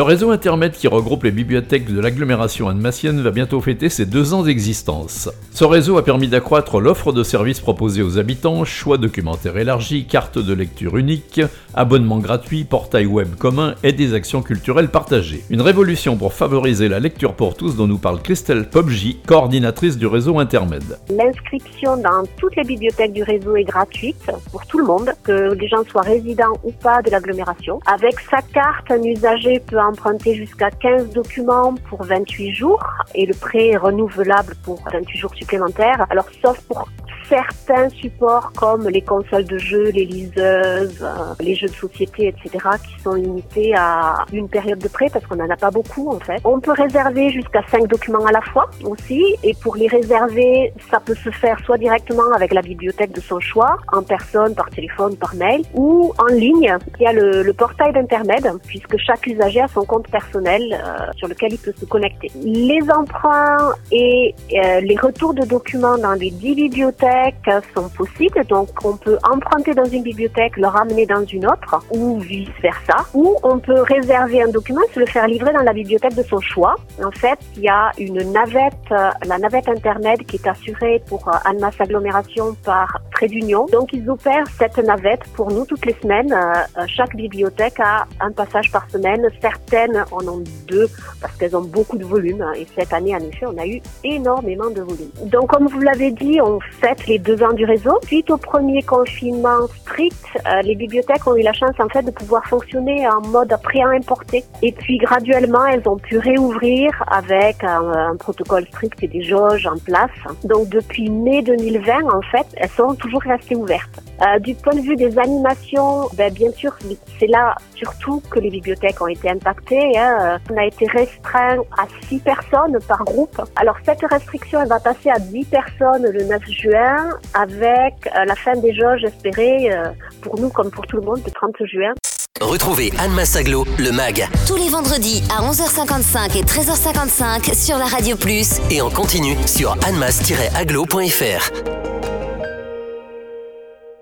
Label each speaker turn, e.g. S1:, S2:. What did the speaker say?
S1: Le réseau Internet qui regroupe les bibliothèques de l'agglomération annemassienne va bientôt fêter ses deux ans d'existence. Ce réseau a permis d'accroître l'offre de services proposés aux habitants, choix documentaire élargi, carte de lecture unique, abonnement gratuit, portail web commun et des actions culturelles partagées. Une révolution pour favoriser la lecture pour tous dont nous parle Christelle Pobji, coordinatrice du réseau Intermed.
S2: L'inscription dans toutes les bibliothèques du réseau est gratuite pour tout le monde, que les gens soient résidents ou pas de l'agglomération. Avec sa carte, un usager peut emprunter jusqu'à 15 documents pour 28 jours et le prêt est renouvelable pour 28 jours supplémentaires. Alors sauf pour certains supports comme les consoles de jeux, les liseuses, euh, les jeux de société, etc., qui sont limités à une période de prêt parce qu'on n'en a pas beaucoup en fait. On peut réserver jusqu'à 5 documents à la fois aussi et pour les réserver, ça peut se faire soit directement avec la bibliothèque de son choix, en personne, par téléphone, par mail ou en ligne. Il y a le, le portail d'intermède puisque chaque usager a son compte personnel euh, sur lequel il peut se connecter. Les emprunts et euh, les retours de documents dans les 10 bibliothèques sont possibles. Donc, on peut emprunter dans une bibliothèque, le ramener dans une autre, ou vice versa. Ou on peut réserver un document, se le faire livrer dans la bibliothèque de son choix. En fait, il y a une navette, euh, la navette internet qui est assurée pour euh, Almas Agglomération par D'Union. Donc, ils opèrent cette navette pour nous toutes les semaines. Euh, chaque bibliothèque a un passage par semaine. Certaines en ont deux parce qu'elles ont beaucoup de volume. Et cette année, en effet, on a eu énormément de volume. Donc, comme vous l'avez dit, on fête les deux ans du réseau. Suite au premier confinement strict, euh, les bibliothèques ont eu la chance en fait de pouvoir fonctionner en mode importer. Et puis graduellement, elles ont pu réouvrir avec un, protocole strict et des jauges en place. Donc depuis mai 2020, en fait, elles sont toujours restées ouvertes. Euh, du point de vue des animations, ben, bien sûr, c'est là surtout que les bibliothèques ont été impactées. Hein. On a été restreint à 6 personnes par groupe. Alors cette restriction, elle va passer à 10 personnes le 9 juin avec euh, la fin des jauges espérée euh, pour nous comme pour tout le monde le 30 juin.
S3: Retrouvez Anne Massaglo, le MAG.
S4: Tous les vendredis à 11h55 et 13h55 sur la Radio Plus.
S3: Et en continu sur annemass-aglo.fr.